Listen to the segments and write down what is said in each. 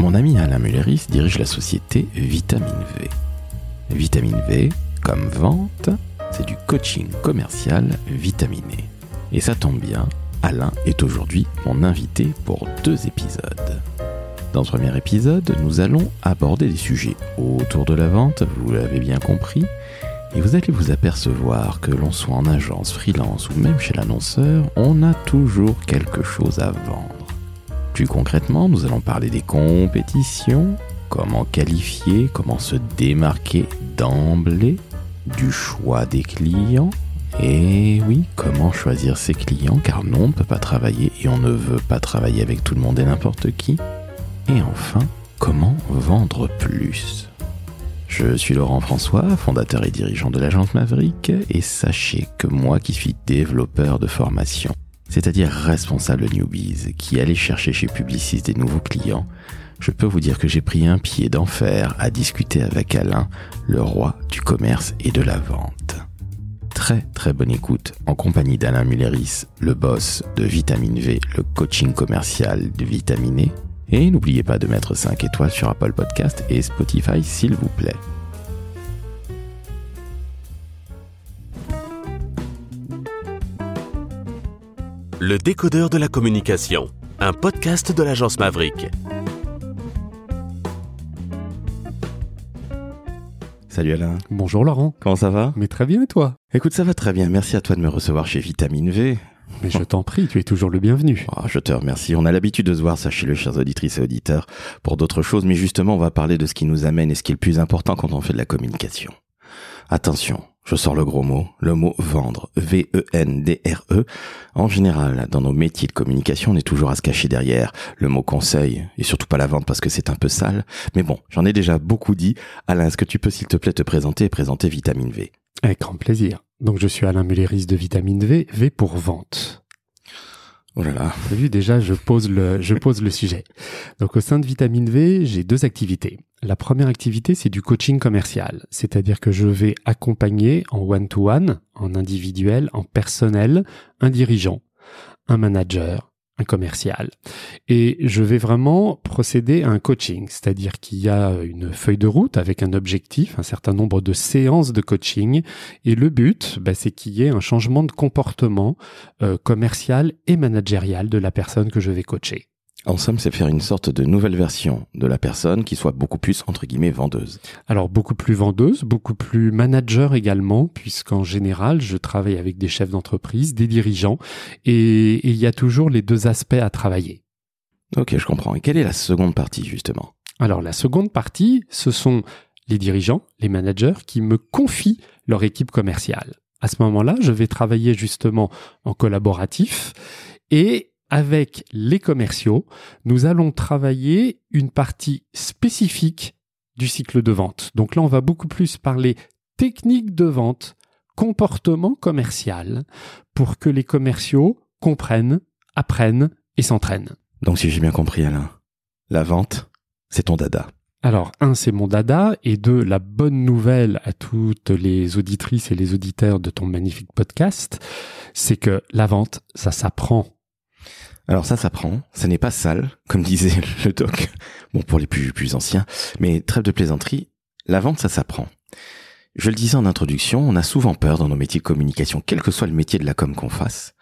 Mon ami Alain Mulleris dirige la société Vitamine V. Vitamine V, comme vente, c'est du coaching commercial vitaminé. Et ça tombe bien, Alain est aujourd'hui mon invité pour deux épisodes. Dans ce premier épisode, nous allons aborder des sujets autour de la vente, vous l'avez bien compris, et vous allez vous apercevoir que l'on soit en agence, freelance ou même chez l'annonceur, on a toujours quelque chose à vendre. Plus concrètement, nous allons parler des compétitions, comment qualifier, comment se démarquer d'emblée, du choix des clients, et oui, comment choisir ses clients, car non, on ne peut pas travailler et on ne veut pas travailler avec tout le monde et n'importe qui. Et enfin, comment vendre plus Je suis Laurent François, fondateur et dirigeant de l'agence Maverick, et sachez que moi qui suis développeur de formation, c'est-à-dire responsable newbies, qui allait chercher chez Publicis des nouveaux clients, je peux vous dire que j'ai pris un pied d'enfer à discuter avec Alain, le roi du commerce et de la vente. Très très bonne écoute en compagnie d'Alain Mulleris, le boss de Vitamine V, le coaching commercial de Vitaminé. Et n'oubliez pas de mettre 5 étoiles sur Apple Podcast et Spotify s'il vous plaît. Le décodeur de la communication, un podcast de l'agence Maverick. Salut Alain. Bonjour Laurent. Comment ça va? Mais très bien et toi? Écoute, ça va très bien. Merci à toi de me recevoir chez Vitamine V. Mais je t'en prie, tu es toujours le bienvenu. Oh, je te remercie. On a l'habitude de se voir, sachez-le, chers auditrices et auditeurs, pour d'autres choses, mais justement, on va parler de ce qui nous amène et ce qui est le plus important quand on fait de la communication. Attention, je sors le gros mot, le mot vendre, V-E-N-D-R-E. En général, dans nos métiers de communication, on est toujours à se cacher derrière le mot conseil, et surtout pas la vente parce que c'est un peu sale. Mais bon, j'en ai déjà beaucoup dit. Alain, est-ce que tu peux s'il te plaît te présenter et présenter Vitamine V? Avec grand plaisir. Donc je suis Alain Mulleris de Vitamine V, V pour vente. Oh là là. T'as vu, déjà, je pose le, je pose le sujet. Donc, au sein de Vitamine V, j'ai deux activités. La première activité, c'est du coaching commercial. C'est-à-dire que je vais accompagner en one-to-one, en individuel, en personnel, un dirigeant, un manager, un commercial. Et je vais vraiment procéder à un coaching, c'est-à-dire qu'il y a une feuille de route avec un objectif, un certain nombre de séances de coaching. Et le but, bah, c'est qu'il y ait un changement de comportement euh, commercial et managérial de la personne que je vais coacher. En somme, c'est faire une sorte de nouvelle version de la personne qui soit beaucoup plus, entre guillemets, vendeuse. Alors beaucoup plus vendeuse, beaucoup plus manager également, puisqu'en général, je travaille avec des chefs d'entreprise, des dirigeants, et il y a toujours les deux aspects à travailler. Ok, je comprends. Et quelle est la seconde partie, justement? Alors la seconde partie, ce sont les dirigeants, les managers, qui me confient leur équipe commerciale. À ce moment-là, je vais travailler justement en collaboratif et avec les commerciaux, nous allons travailler une partie spécifique du cycle de vente. Donc là, on va beaucoup plus parler technique de vente, comportement commercial, pour que les commerciaux comprennent, apprennent et s'entraînent. Donc si j'ai bien compris Alain, la vente, c'est ton dada. Alors, un, c'est mon dada, et deux, la bonne nouvelle à toutes les auditrices et les auditeurs de ton magnifique podcast, c'est que la vente, ça s'apprend. Alors ça s'apprend, ça n'est pas sale, comme disait le doc, bon pour les plus, plus anciens, mais trêve de plaisanterie, la vente ça s'apprend. Je le disais en introduction, on a souvent peur dans nos métiers de communication, quel que soit le métier de la com qu'on fasse.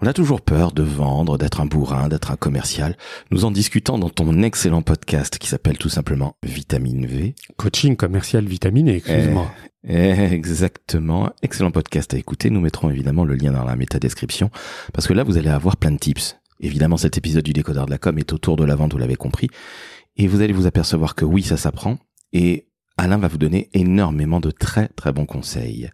On a toujours peur de vendre, d'être un bourrin, d'être un commercial. Nous en discutons dans ton excellent podcast qui s'appelle tout simplement Vitamine V. Coaching commercial vitaminé, excuse-moi. Eh, exactement. Excellent podcast à écouter. Nous mettrons évidemment le lien dans la méta-description parce que là, vous allez avoir plein de tips. Évidemment, cet épisode du décodeur de la com est autour de la vente, vous l'avez compris. Et vous allez vous apercevoir que oui, ça s'apprend. Et Alain va vous donner énormément de très très bons conseils.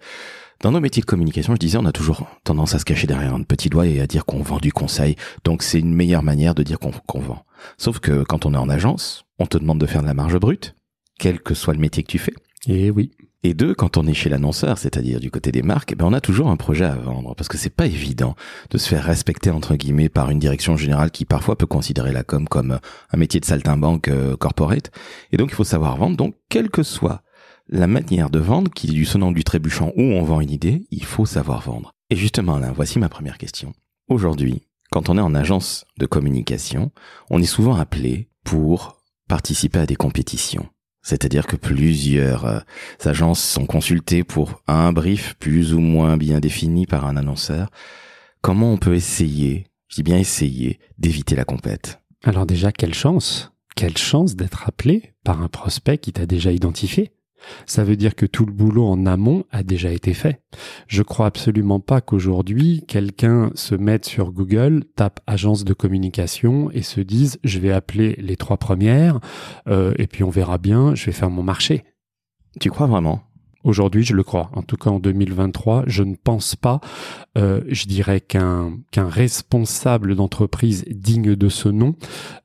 Dans nos métiers de communication, je disais, on a toujours tendance à se cacher derrière un petit doigt et à dire qu'on vend du conseil. Donc c'est une meilleure manière de dire qu'on vend. Sauf que quand on est en agence, on te demande de faire de la marge brute, quel que soit le métier que tu fais. Et oui. Et deux, quand on est chez l'annonceur, c'est-à-dire du côté des marques, ben on a toujours un projet à vendre parce que c'est pas évident de se faire respecter entre guillemets par une direction générale qui parfois peut considérer la com comme un métier de saltimbanque euh, corporate. Et donc il faut savoir vendre. Donc quelle que soit la manière de vendre, qu'il est du sonnant du trébuchant où on vend une idée, il faut savoir vendre. Et justement là, voici ma première question. Aujourd'hui, quand on est en agence de communication, on est souvent appelé pour participer à des compétitions. C'est-à-dire que plusieurs euh, agences sont consultées pour un brief plus ou moins bien défini par un annonceur. Comment on peut essayer, je dis bien essayer, d'éviter la compète? Alors déjà, quelle chance Quelle chance d'être appelé par un prospect qui t'a déjà identifié? Ça veut dire que tout le boulot en amont a déjà été fait. Je crois absolument pas qu'aujourd'hui quelqu'un se mette sur Google, tape agence de communication et se dise je vais appeler les trois premières euh, et puis on verra bien, je vais faire mon marché. Tu crois vraiment? Aujourd'hui, je le crois. En tout cas, en 2023, je ne pense pas, euh, je dirais qu'un qu'un responsable d'entreprise digne de ce nom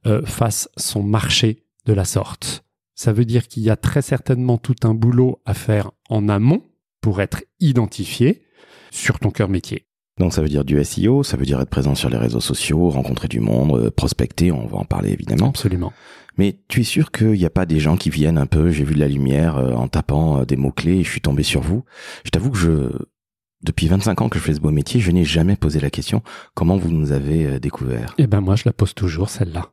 euh, fasse son marché de la sorte. Ça veut dire qu'il y a très certainement tout un boulot à faire en amont pour être identifié sur ton cœur métier. Donc ça veut dire du SEO, ça veut dire être présent sur les réseaux sociaux, rencontrer du monde, euh, prospecter, on va en parler évidemment. Absolument. Mais tu es sûr qu'il n'y a pas des gens qui viennent un peu, j'ai vu de la lumière euh, en tapant euh, des mots-clés et je suis tombé sur vous. Je t'avoue que je, depuis 25 ans que je fais ce beau métier, je n'ai jamais posé la question comment vous nous avez découvert? Eh ben moi je la pose toujours celle-là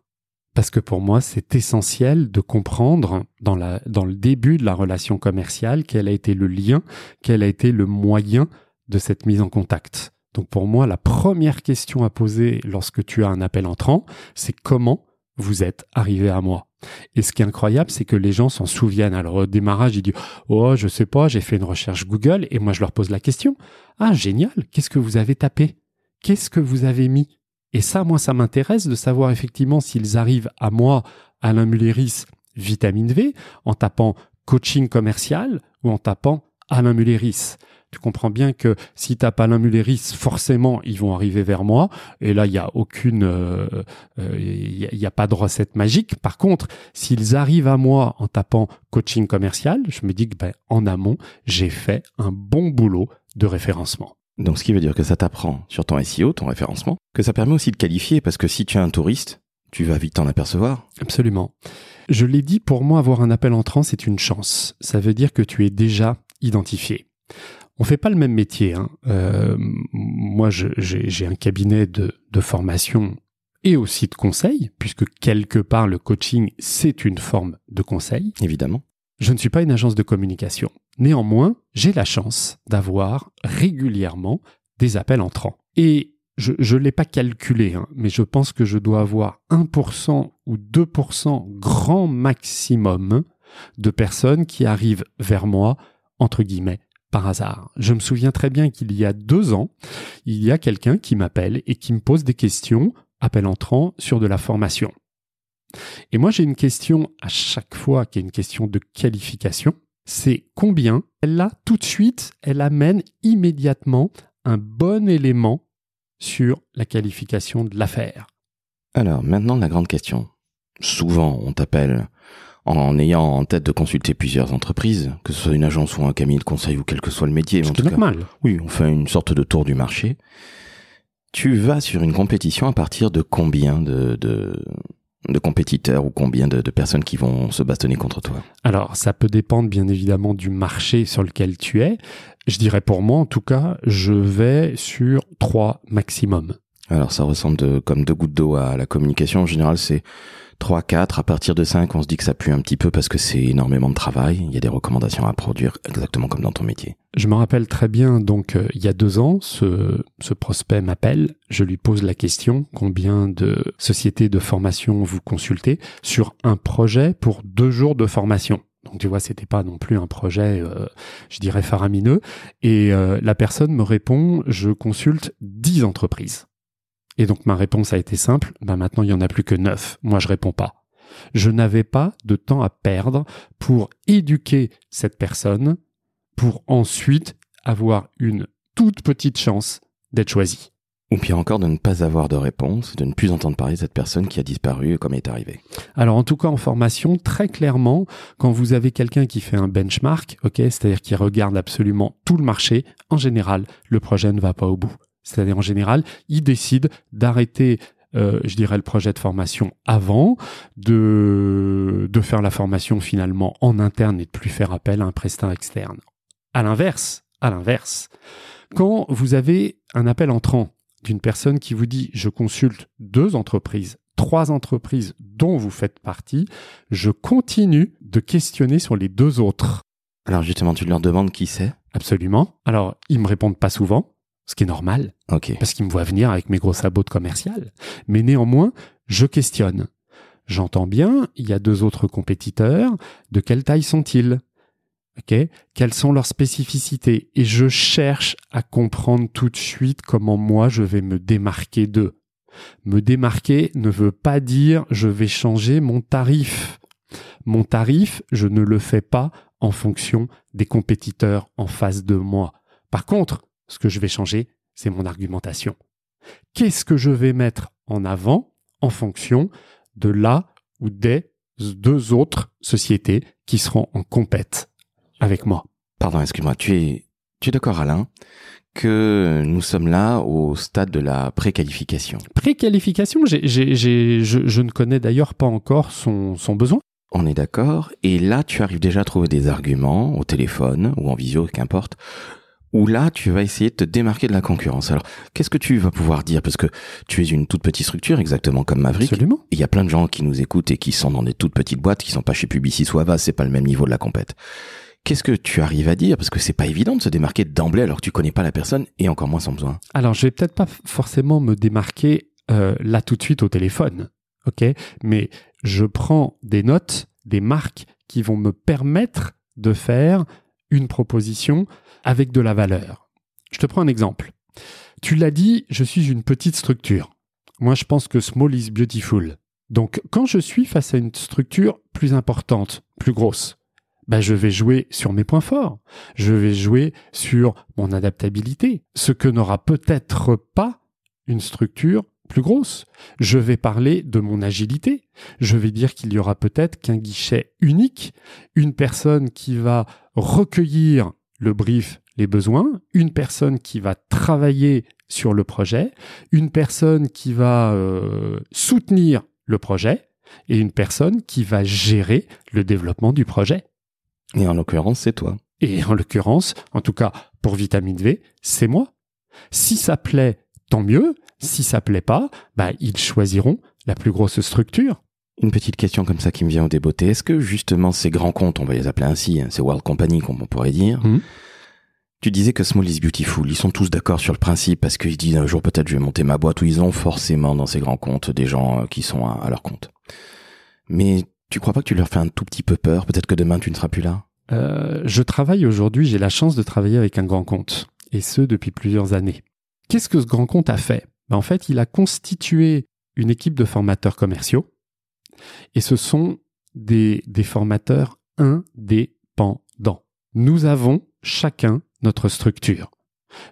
parce que pour moi, c'est essentiel de comprendre dans, le début de la relation commerciale quel a été le lien, quel a été le moyen de cette mise en contact. Donc pour moi, la première question à poser lorsque tu as un appel entrant, c'est comment vous êtes arrivé à moi? Et ce qui est incroyable, c'est que les gens s'en souviennent. Alors au démarrage, ils disent "Oh, je sais pas, j'ai fait une recherche Google" et moi je leur pose la question "Ah, génial, qu'est-ce que vous avez tapé? Qu'est-ce que vous avez mis? Et ça, moi, ça m'intéresse de savoir effectivement s'ils arrivent à moi, Alain Mulleris, vitamine V, en tapant coaching commercial ou en tapant Alain Mulleris. Tu comprends bien que si tapes Alain Mulleris, forcément, ils vont arriver vers moi. Et là, il n'y a aucune, il euh, n'y euh, a, pas de recette magique. Par contre, s'ils arrivent à moi en tapant coaching commercial, je me dis que ben, en amont, j'ai fait un bon boulot de référencement. Donc ce qui veut dire que ça t'apprend sur ton SEO, ton référencement, que ça permet aussi de qualifier, parce que si tu es un touriste, tu vas vite t'en apercevoir. Absolument. Je l'ai dit, pour moi, avoir un appel entrant, c'est une chance. Ça veut dire que tu es déjà identifié. On fait pas le même métier. Hein. Euh, moi, j'ai un cabinet de, de formation et aussi de conseil, puisque quelque part le coaching, c'est une forme de conseil. Évidemment. Je ne suis pas une agence de communication. Néanmoins, j'ai la chance d'avoir régulièrement des appels entrants. Et je ne l'ai pas calculé, hein, mais je pense que je dois avoir 1% ou 2% grand maximum de personnes qui arrivent vers moi, entre guillemets, par hasard. Je me souviens très bien qu'il y a deux ans, il y a quelqu'un qui m'appelle et qui me pose des questions, appel entrant, sur de la formation. Et moi, j'ai une question à chaque fois qui est une question de qualification. C'est combien elle a tout de suite, elle amène immédiatement un bon élément sur la qualification de l'affaire. Alors, maintenant, la grande question. Souvent, on t'appelle en ayant en tête de consulter plusieurs entreprises, que ce soit une agence ou un cabinet de conseil ou quel que soit le métier. C'est normal. oui, on fait une sorte de tour du marché. Tu vas sur une compétition à partir de combien de, de compétiteurs ou combien de, personnes qui vont se bastonner contre toi Alors, ça peut dépendre bien évidemment du marché sur lequel tu es. Je dirais pour moi, en tout cas, je vais sur trois maximum. Alors, ça ressemble comme deux gouttes d'eau à la communication. En général, c'est 3, 4, à partir de 5, on se dit que ça pue un petit peu parce que c'est énormément de travail. Il y a des recommandations à produire exactement comme dans ton métier. Je me rappelle très bien, donc euh, il y a deux ans, ce, prospect m'appelle, je lui pose la question, combien de sociétés de formation vous consultez sur un projet pour deux jours de formation? Donc tu vois, c'était pas non plus un projet, euh, je dirais faramineux. Et euh, la personne me répond, je consulte dix entreprises. Et donc ma réponse a été simple, bah maintenant il y en a plus que neuf. Moi je réponds pas. Je n'avais pas de temps à perdre pour éduquer cette personne pour ensuite avoir une toute petite chance d'être choisi. Ou pire encore de ne pas avoir de réponse, de ne plus entendre parler de cette personne qui a disparu comme elle est arrivée. Alors en tout cas en formation, très clairement, quand vous avez quelqu'un qui fait un benchmark, ok, c'est-à-dire qui regarde absolument tout le marché, en général, le projet ne va pas au bout. C'est-à-dire en général, ils décident d'arrêter euh, je dirais, le projet de formation avant, de, de faire la formation finalement en interne et de plus faire appel à un prestat externe. À l'inverse, à l'inverse, quand vous avez un appel entrant d'une personne qui vous dit je consulte deux entreprises, trois entreprises dont vous faites partie, je continue de questionner sur les deux autres. Alors justement, tu leur demandes qui c'est? Absolument. Alors, ils me répondent pas souvent, ce qui est normal, Ok. parce qu'ils me voient venir avec mes gros sabots de commercial. Mais néanmoins, je questionne. J'entends bien, il y a deux autres compétiteurs. De quelle taille sont-ils? Quelles sont leurs spécificités? Et je cherche à comprendre tout de suite comment moi je vais me démarquer d'eux. Me démarquer ne veut pas dire je vais changer mon tarif. Mon tarif, je ne le fais pas en fonction des compétiteurs en face de moi. Par contre, ce que je vais changer, c'est mon argumentation. Qu'est-ce que je vais mettre en avant en fonction de la ou des deux autres sociétés qui seront en compète avec moi? Pardon, excuse-moi. Tu es, tu es d'accord, Alain, que nous sommes là au stade de la préqualification? Préqualification, je, je ne connais d'ailleurs pas encore son, son besoin. On est d'accord. Et là, tu arrives déjà à trouver des arguments au téléphone ou en visio, qu'importe. Où là, tu vas essayer de te démarquer de la concurrence. Alors, qu'est-ce que tu vas pouvoir dire? Parce que tu es une toute petite structure, exactement comme Maverick. Absolument. Il y a plein de gens qui nous écoutent et qui sont dans des toutes petites boîtes, qui sont pas chez Publicis ou Avas, c'est pas le même niveau de la compète. Qu'est-ce que tu arrives à dire? Parce que c'est pas évident de se démarquer d'emblée alors que tu connais pas la personne et encore moins son besoin. Alors, je vais peut-être pas forcément me démarquer euh, là tout de suite au téléphone, ok? Mais je prends des notes, des marques qui vont me permettre de faire une proposition avec de la valeur. Je te prends un exemple. Tu l'as dit, je suis une petite structure. Moi, je pense que small is beautiful. Donc, quand je suis face à une structure plus importante, plus grosse, ben, je vais jouer sur mes points forts. Je vais jouer sur mon adaptabilité, ce que n'aura peut-être pas une structure plus grosse. Je vais parler de mon agilité. Je vais dire qu'il y aura peut-être qu'un guichet unique, une personne qui va recueillir le brief, les besoins, une personne qui va travailler sur le projet, une personne qui va euh, soutenir le projet et une personne qui va gérer le développement du projet. Et en l'occurrence, c'est toi. Et en l'occurrence, en tout cas pour vitamine V, c'est moi. Si ça plaît, tant mieux. Si ça plaît pas, bah, ils choisiront la plus grosse structure. Une petite question comme ça qui me vient au débeauté. Est-ce que justement ces grands comptes, on va les appeler ainsi, hein, ces World Company comme on pourrait dire, Mhm. tu disais que Small is Beautiful, ils sont tous d'accord sur le principe parce qu'ils disent un jour peut-être je vais monter ma boîte où ils ont forcément dans ces grands comptes des gens euh, qui sont à, à leur compte. Mais tu crois pas que tu leur fais un tout petit peu peur? Peut-être que demain tu ne seras plus là? Euh, je travaille aujourd'hui, j'ai la chance de travailler avec un grand compte, et ce depuis plusieurs années. Qu'est-ce que ce grand compte a fait? Ben, En fait, il a constitué une équipe de formateurs commerciaux, et ce sont des, des formateurs indépendants. Nous avons chacun notre structure.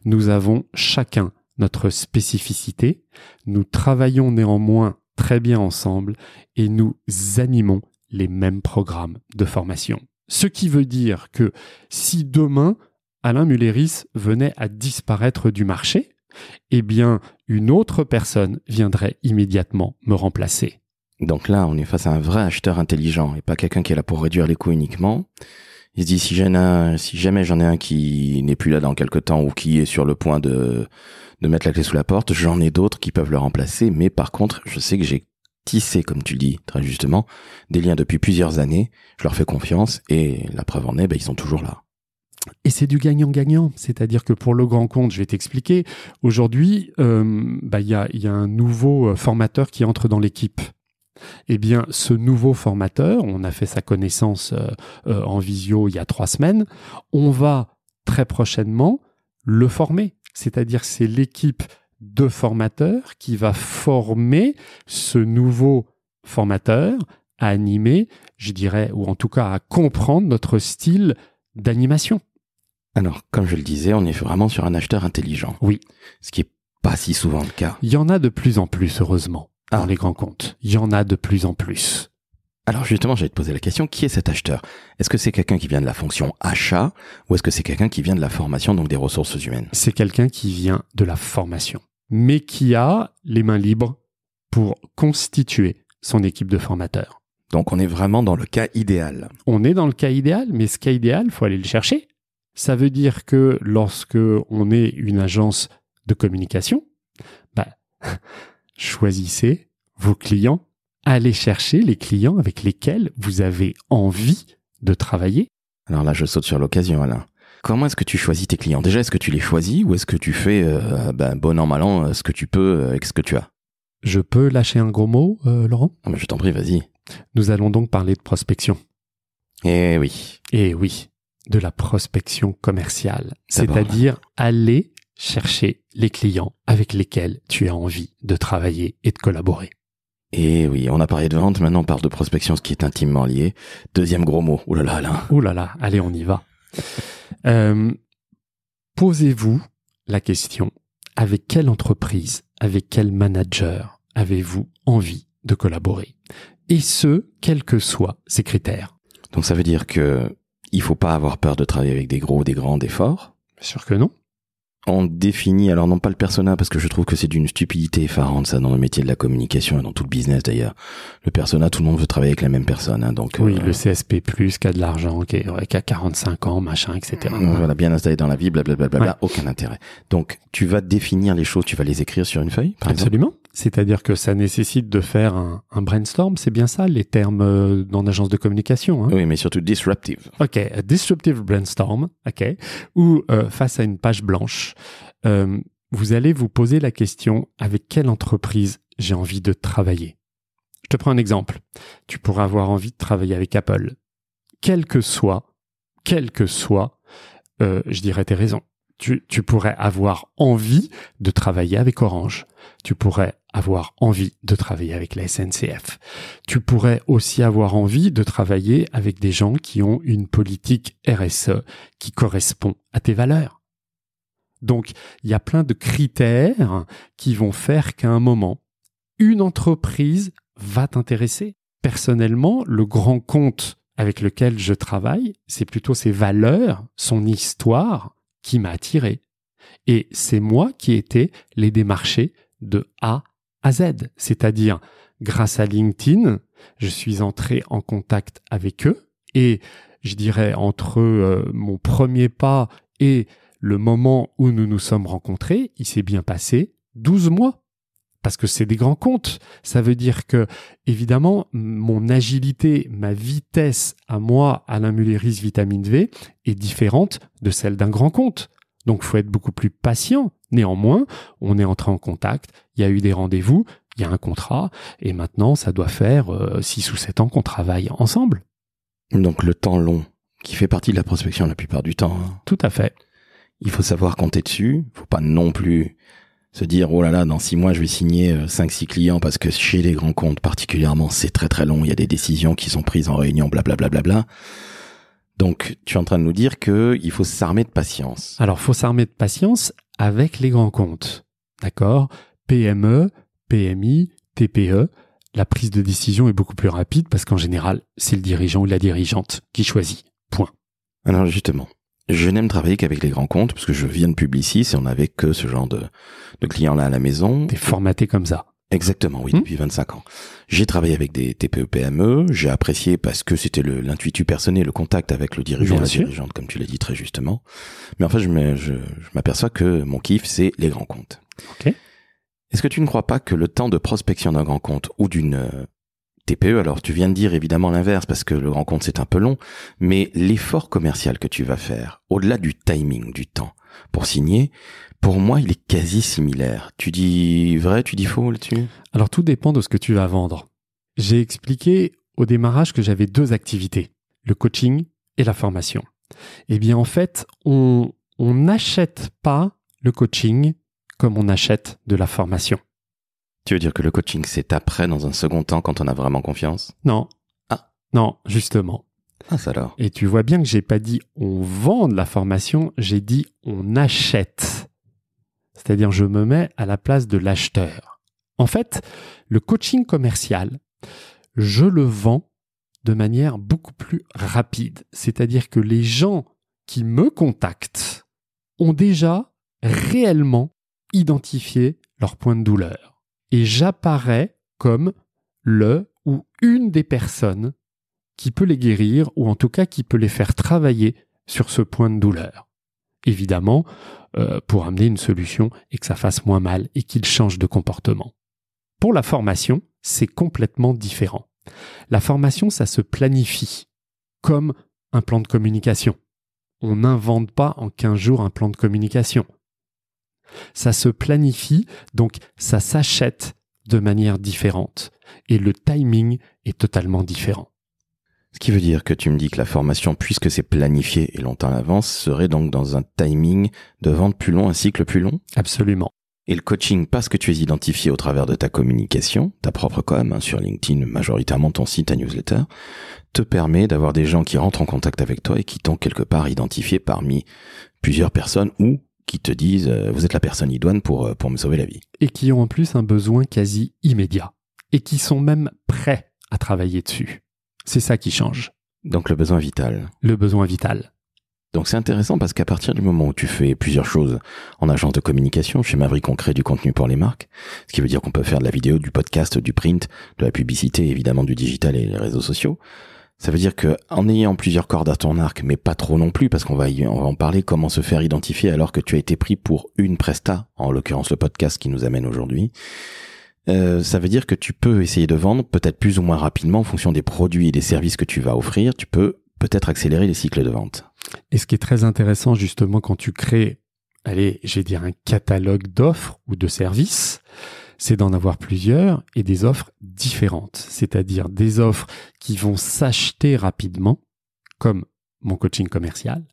Nous avons chacun notre spécificité. Nous travaillons néanmoins très bien ensemble et nous animons les mêmes programmes de formation. Ce qui veut dire que si demain Alain Mulleris venait à disparaître du marché, eh bien une autre personne viendrait immédiatement me remplacer. Donc là, on est face à un vrai acheteur intelligent et pas quelqu'un qui est là pour réduire les coûts uniquement. Il se dit si, jamais j'en ai un qui n'est plus là dans quelque temps ou qui est sur le point de, mettre la clé sous la porte, j'en ai d'autres qui peuvent le remplacer. Mais par contre, je sais que j'ai tissé, comme tu dis très justement, des liens depuis plusieurs années. Je leur fais confiance et la preuve en est, ben, ils sont toujours là. Et c'est du gagnant-gagnant, c'est-à-dire que pour le grand compte, je vais t'expliquer, aujourd'hui, euh, bah, il y, a, un nouveau euh, formateur qui entre dans l'équipe. Eh bien, ce nouveau formateur, on a fait sa connaissance euh, en visio il y a trois semaines, on va très prochainement le former. C'est-à-dire c'est l'équipe de formateurs qui va former ce nouveau formateur à animer, je dirais, ou en tout cas à comprendre notre style d'animation. Alors, comme je le disais, on est vraiment sur un acheteur intelligent. Oui. Ce qui est pas si souvent le cas. Il y en a de plus en plus, heureusement, dans Ah. les grands comptes. Il y en a de plus en plus. Alors justement, j'allais te poser la question, qui est cet acheteur? Est-ce que c'est quelqu'un qui vient de la fonction achat ou est-ce que c'est quelqu'un qui vient de la formation, donc des ressources humaines? C'est quelqu'un qui vient de la formation, mais qui a les mains libres pour constituer son équipe de formateurs. Donc on est vraiment dans le cas idéal. On est dans le cas idéal, mais ce cas idéal, faut aller le chercher. Ça veut dire que lorsque on est une agence de communication, bah, choisissez vos clients, allez chercher les clients avec lesquels vous avez envie de travailler. Alors là, je saute sur l'occasion, Alain. Comment est-ce que tu choisis tes clients? Déjà, est-ce que tu les choisis ou est-ce que tu fais euh, ben, bon an, mal an, euh, ce que tu peux euh, avec ce que tu as? Je peux lâcher un gros mot, euh, Laurent? Ah, mais Je t'en prie, vas-y. Nous allons donc parler de prospection. Eh oui. Et oui, de la prospection commerciale. C'est-à-dire aller chercher les clients avec lesquels tu as envie de travailler et de collaborer. Eh oui, on a parlé de vente, maintenant on parle de prospection, ce qui est intimement lié. Deuxième gros mot. Là, Alain. Là, allez, on y va. Euh, Posez-vous la question, avec quelle entreprise, avec quel manager avez-vous envie de collaborer? Et ce, quels que soient ces critères. Donc ça veut dire que il faut pas avoir peur de travailler avec des gros, des grands, des forts. Bien sûr que non. On définit, alors non pas le persona, parce que je trouve que c'est d'une stupidité effarante ça dans le métier de la communication et dans tout le business d'ailleurs. Le persona, tout le monde veut travailler avec la même personne, hein, donc Oui, euh, le CSP+, qui a de l'argent, qui, est- ouais, qui a 45 ans, machin, etc. euh, voilà, bien installé dans la vie, blablabla, bla, aucun intérêt. Donc tu vas définir les choses, tu vas les écrire sur une feuille, par exemple? C'est-à-dire que ça nécessite de faire un, un brainstorm, c'est bien ça, les termes euh, dans l'agence de communication. Hein? Oui, mais surtout disruptive. Ok, a disruptive brainstorm, ok, où euh, face à une page blanche, euh, vous allez vous poser la question avec quelle entreprise j'ai envie de travailler? Je te prends un exemple. Tu pourrais avoir envie de travailler avec Apple. Quel que soit, quel que soit, euh, je dirais tes raisons. Tu, tu pourrais avoir envie de travailler avec Orange. Tu pourrais avoir envie de travailler avec la SNCF. Tu pourrais aussi avoir envie de travailler avec des gens qui ont une politique RSE qui correspond à tes valeurs. Donc, il y a plein de critères qui vont faire qu'à un moment, une entreprise va t'intéresser. Personnellement, le grand compte avec lequel je travaille, c'est plutôt ses valeurs, son histoire qui m'a attiré. Et c'est moi qui ai été les démarcher de A à Z. C'est-à-dire, grâce à LinkedIn, je suis entré en contact avec eux et je dirais entre euh, mon premier pas et le moment où nous nous sommes rencontrés, il s'est bien passé 12 mois. Parce que c'est des grands comptes. Ça veut dire que, évidemment, mon agilité, ma vitesse à moi, Alain Mulleris Vitamine V, est différente de celle d'un grand compte. Donc, faut être beaucoup plus patient. Néanmoins, on est entré en contact, il y a eu des rendez-vous, il y a un contrat, et maintenant, ça doit faire 6 ou 7 ans qu'on travaille ensemble. Donc le temps long, qui fait partie de la prospection la plupart du temps. hein. Tout à fait. Il faut savoir compter dessus. Faut pas non plus se dire oh là là dans six mois je vais signer euh, cinq six clients parce que chez les grands comptes particulièrement c'est très très long. Il y a des décisions qui sont prises en réunion blablabla. Bla, bla, bla. Donc tu es en train de nous dire que il faut s'armer de patience. Alors, faut s'armer de patience avec les grands comptes. D'accord? PME, PMI, TPE. La prise de décision est beaucoup plus rapide parce qu'en général, c'est le dirigeant ou la dirigeante qui choisit. Point. Alors justement, je n'aime travailler qu'avec les grands comptes parce que je viens de Publicis et on n'avait que ce genre de, de clients là à la maison. T'es formaté comme ça. Exactement, oui, Hmm. depuis 25 ans. J'ai travaillé avec des TPE PME, j'ai apprécié parce que c'était l'intuitu personnel, le contact avec le dirigeant, la dirigeante, comme tu l'as dit très justement. Mais en fait, je me- je- je m'aperçois que mon kiff, c'est les grands comptes. Ok. Est-ce que tu ne crois pas que le temps de prospection d'un grand compte ou d'une euh, TPE, alors tu viens de dire évidemment l'inverse parce que le compte c'est un peu long, mais l'effort commercial que tu vas faire, au-delà du timing, du temps, pour signer, pour moi il est quasi similaire. Tu dis vrai, tu dis faux là-dessus? Alors, tout dépend de ce que tu vas vendre. J'ai expliqué au démarrage que j'avais deux activités, le coaching et la formation. Eh bien, en fait, on n'achète pas le coaching comme on achète de la formation. Tu veux dire que le coaching, c'est après, dans un second temps, quand on a vraiment confiance? Non. Ah. Non, justement. Ah, ça alors. Et tu vois bien que j'ai pas dit on vend de la formation, j'ai dit on achète. C'est-à-dire je me mets à la place de l'acheteur. En fait, le coaching commercial, je le vends de manière beaucoup plus rapide. C'est-à-dire que les gens qui me contactent ont déjà réellement identifié leur point de douleur. Et j'apparais comme le ou une des personnes qui peut les guérir ou en tout cas qui peut les faire travailler sur ce point de douleur. Évidemment, euh, pour amener une solution et que ça fasse moins mal et qu'ils changent de comportement. Pour la formation, c'est complètement différent. La formation, ça se planifie comme un plan de communication. On n'invente pas en 15 jours un plan de communication. Ça se planifie, donc ça s'achète de manière différente. Et le timing est totalement différent. Ce qui veut dire que tu me dis que la formation, puisque c'est planifié et longtemps à l'avance, serait donc dans un timing de vente plus long, un cycle plus long? Absolument. Et le coaching, parce que tu es identifié au travers de ta communication, ta propre com, hein, sur LinkedIn, majoritairement ton site, ta newsletter, te permet d'avoir des gens qui rentrent en contact avec toi et qui t'ont quelque part identifié parmi plusieurs personnes ou qui te disent euh, vous êtes la personne idoine pour, euh, pour me sauver la vie. Et qui ont en plus un besoin quasi immédiat. Et qui sont même prêts à travailler dessus. C'est ça qui change. Donc le besoin vital. Le besoin vital. Donc c'est intéressant parce qu'à partir du moment où tu fais plusieurs choses en agence de communication, chez Maverick on crée du contenu pour les marques, ce qui veut dire qu'on peut faire de la vidéo, du podcast, du print, de la publicité, évidemment du digital et les réseaux sociaux. Ça veut dire que en ayant plusieurs cordes à ton arc, mais pas trop non plus, parce qu'on va, va en parler, comment se faire identifier alors que tu as été pris pour une presta, en l'occurrence le podcast qui nous amène aujourd'hui. Euh, ça veut dire que tu peux essayer de vendre peut-être plus ou moins rapidement en fonction des produits et des services que tu vas offrir. Tu peux peut-être accélérer les cycles de vente. Et ce qui est très intéressant justement quand tu crées, allez, j'ai dire un catalogue d'offres ou de services, c'est d'en avoir plusieurs et des offres différentes, c'est-à-dire des offres qui vont s'acheter rapidement, comme mon coaching commercial,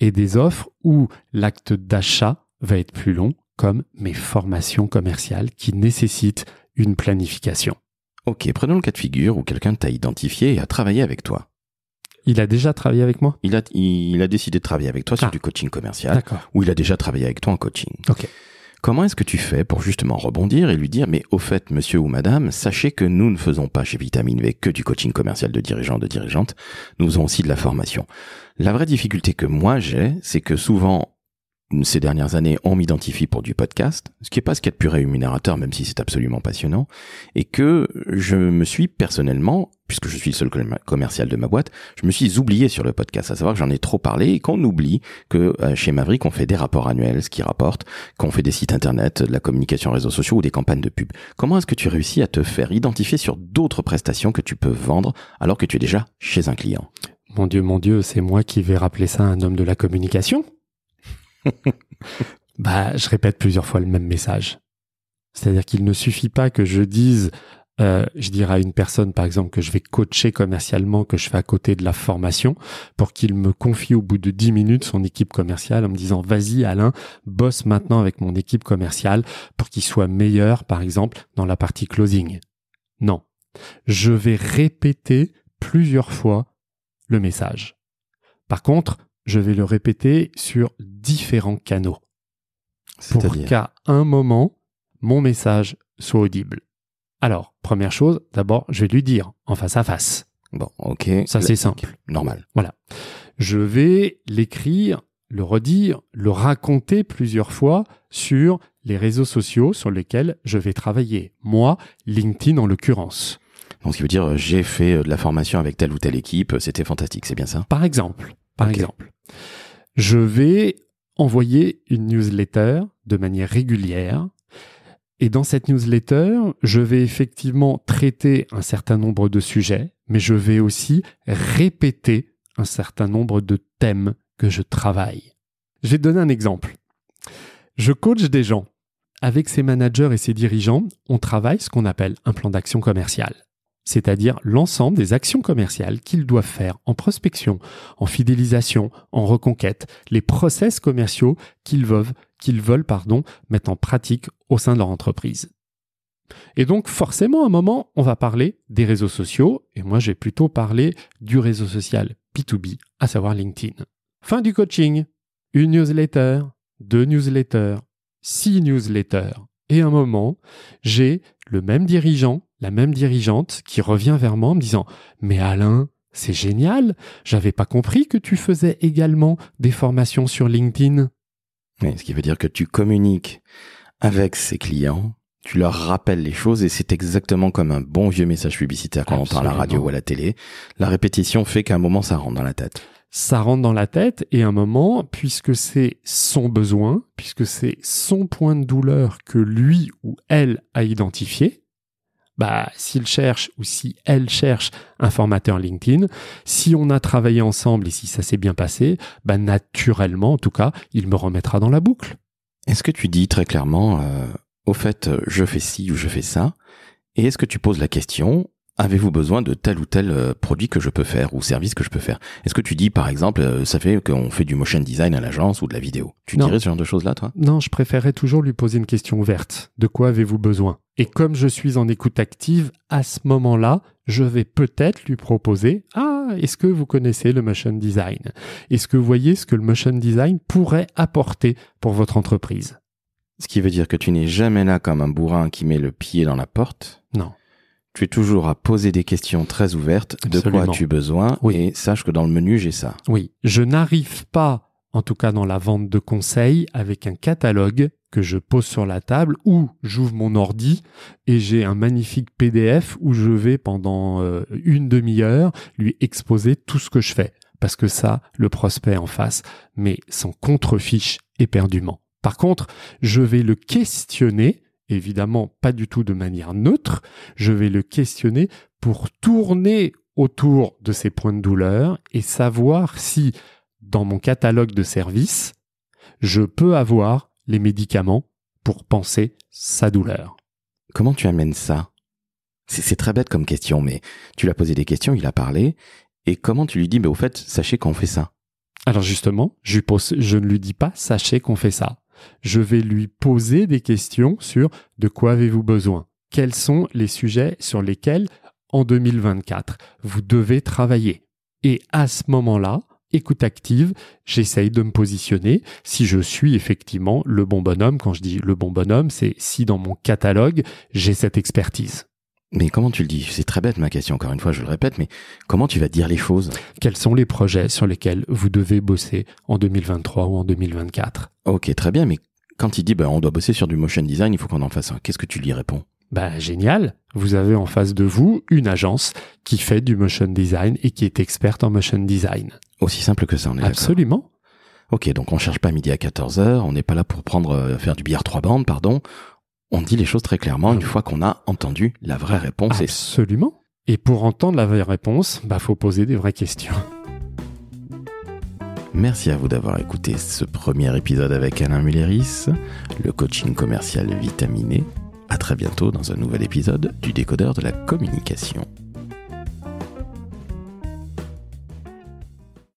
et des offres où l'acte d'achat va être plus long, comme mes formations commerciales qui nécessitent une planification. Ok, prenons le cas de figure où quelqu'un t'a identifié et a travaillé avec toi. Il a déjà travaillé avec moi? Il a, il a décidé de travailler avec toi sur Ah. du coaching commercial, ou il a déjà travaillé avec toi en coaching. Ok. Comment est-ce que tu fais pour justement rebondir et lui dire, mais au fait, monsieur ou madame, sachez que nous ne faisons pas chez Vitamine V que du coaching commercial de dirigeants, de dirigeantes, nous faisons aussi de la formation. La vraie difficulté que moi j'ai, c'est que souvent, ces dernières années, on m'identifie pour du podcast, ce qui est pas ce qu'il y a de plus rémunérateur, même si c'est absolument passionnant, et que je me suis personnellement, puisque je suis le seul com- commercial de ma boîte, je me suis oublié sur le podcast, à savoir que j'en ai trop parlé et qu'on oublie que euh, chez Maverick, on fait des rapports annuels, ce qui rapporte, qu'on fait des sites internet, de la communication réseaux sociaux ou des campagnes de pub. Comment est-ce que tu réussis à te faire identifier sur d'autres prestations que tu peux vendre alors que tu es déjà chez un client? Mon Dieu, mon Dieu, c'est moi qui vais rappeler ça à un homme de la communication Bah, je répète plusieurs fois le même message. C'est-à-dire qu'il ne suffit pas que je dise, euh, je dirais à une personne, par exemple, que je vais coacher commercialement, que je fais à côté de la formation, pour qu'il me confie au bout de 10 minutes son équipe commerciale en me disant, vas-y Alain, bosse maintenant avec mon équipe commerciale pour qu'il soit meilleur, par exemple, dans la partie closing. Non. Je vais répéter plusieurs fois le message. Par contre, je vais le répéter sur différents canaux pour qu'à un moment, mon message soit audible. Alors, première chose, d'abord, je vais lui dire en face à face. Bon, ok. Ça, c'est simple. Normal. Je vais l'écrire, le redire, le raconter plusieurs fois sur les réseaux sociaux sur lesquels je vais travailler. Moi, LinkedIn en l'occurrence. Donc, ce qui veut dire, euh, j'ai fait euh, de la formation avec telle ou telle équipe, euh, c'était fantastique, c'est bien ça? Par exemple, par exemple, je vais envoyer une newsletter de manière régulière. Et dans cette newsletter, je vais effectivement traiter un certain nombre de sujets, mais je vais aussi répéter un certain nombre de thèmes que je travaille. Je vais te donner un exemple. Je coach des gens. Avec ses managers et ses dirigeants, on travaille ce qu'on appelle un plan d'action commerciale c'est-à-dire l'ensemble des actions commerciales qu'ils doivent faire en prospection, en fidélisation, en reconquête, les process commerciaux qu'ils veulent, qu'ils veulent pardon, mettre en pratique au sein de leur entreprise. Et donc forcément, à un moment, on va parler des réseaux sociaux, et moi j'ai plutôt parlé du réseau social B2B, à savoir LinkedIn. Fin du coaching, une newsletter, deux newsletters, six newsletters, et à un moment, j'ai le même dirigeant, la même dirigeante qui revient vers moi en me disant Mais Alain, c'est génial, j'avais pas compris que tu faisais également des formations sur LinkedIn. Oui, ce qui veut dire que tu communiques avec ses clients, tu leur rappelles les choses et c'est exactement comme un bon vieux message publicitaire qu'on entend à la radio ou à la télé. La répétition fait qu'à un moment ça rentre dans la tête. Ça rentre dans la tête et à un moment, puisque c'est son besoin, puisque c'est son point de douleur que lui ou elle a identifié, bah, s'il cherche ou si elle cherche un formateur LinkedIn, si on a travaillé ensemble et si ça s'est bien passé, bah, naturellement, en tout cas, il me remettra dans la boucle. Est-ce que tu dis très clairement, euh, au fait, je fais ci ou je fais ça Et est-ce que tu poses la question, Avez-vous besoin de tel ou tel euh, produit que je peux faire ou service que je peux faire? Est-ce que tu dis par exemple, euh, ça fait qu'on fait du motion design à l'agence ou de la vidéo? Tu dirais ce genre de choses-là, toi? Non, je préférerais toujours lui poser une question ouverte. De quoi avez-vous besoin? Et comme je suis en écoute active, à ce moment-là, je vais peut-être lui proposer Ah, est-ce que vous connaissez le motion design? Est-ce que vous voyez ce que le motion design pourrait apporter pour votre entreprise? Ce qui veut dire que tu n'es jamais là comme un bourrin qui met le pied dans la porte? Non tu es toujours à poser des questions très ouvertes. De quoi as-tu besoin oui. Et sache que dans le menu, j'ai ça. Oui, je n'arrive pas, en tout cas dans la vente de conseils, avec un catalogue que je pose sur la table ou j'ouvre mon ordi et j'ai un magnifique PDF où je vais pendant euh, une demi-heure lui exposer tout ce que je fais. Parce que ça, le prospect en face, mais sans contrefiche éperdument. Par contre, je vais le questionner évidemment pas du tout de manière neutre, je vais le questionner pour tourner autour de ses points de douleur et savoir si, dans mon catalogue de services, je peux avoir les médicaments pour penser sa douleur. Comment tu amènes ça? C'est très bête comme question, mais tu l'as posé des questions, il a parlé, et comment tu lui dis, mais au fait, sachez qu'on fait ça? Alors justement, je, je ne lui dis pas, sachez qu'on fait ça je vais lui poser des questions sur de quoi avez-vous besoin? Quels sont les sujets sur lesquels, en 2024, vous devez travailler? Et à ce moment-là, écoute active, j'essaye de me positionner si je suis effectivement le bon bonhomme. Quand je dis le bon bonhomme, c'est si dans mon catalogue, j'ai cette expertise. Mais comment tu le dis? C'est très bête ma question, encore une fois, je le répète, mais comment tu vas dire les choses? Quels sont les projets sur lesquels vous devez bosser en 2023 ou en 2024 Ok, très bien, mais quand il dit bah, on doit bosser sur du motion design, il faut qu'on en fasse un, qu'est-ce que tu lui réponds? Bah génial, vous avez en face de vous une agence qui fait du motion design et qui est experte en motion design. Aussi simple que ça, on est Absolument. Ok, donc on cherche pas midi à 14h, on n'est pas là pour prendre euh, faire du billard trois bandes, pardon on dit les choses très clairement une fois qu'on a entendu la vraie réponse. Absolument. Et pour entendre la vraie réponse, bah faut poser des vraies questions. Merci à vous d'avoir écouté ce premier épisode avec Alain Mulleris, le coaching commercial vitaminé. À très bientôt dans un nouvel épisode du décodeur de la communication.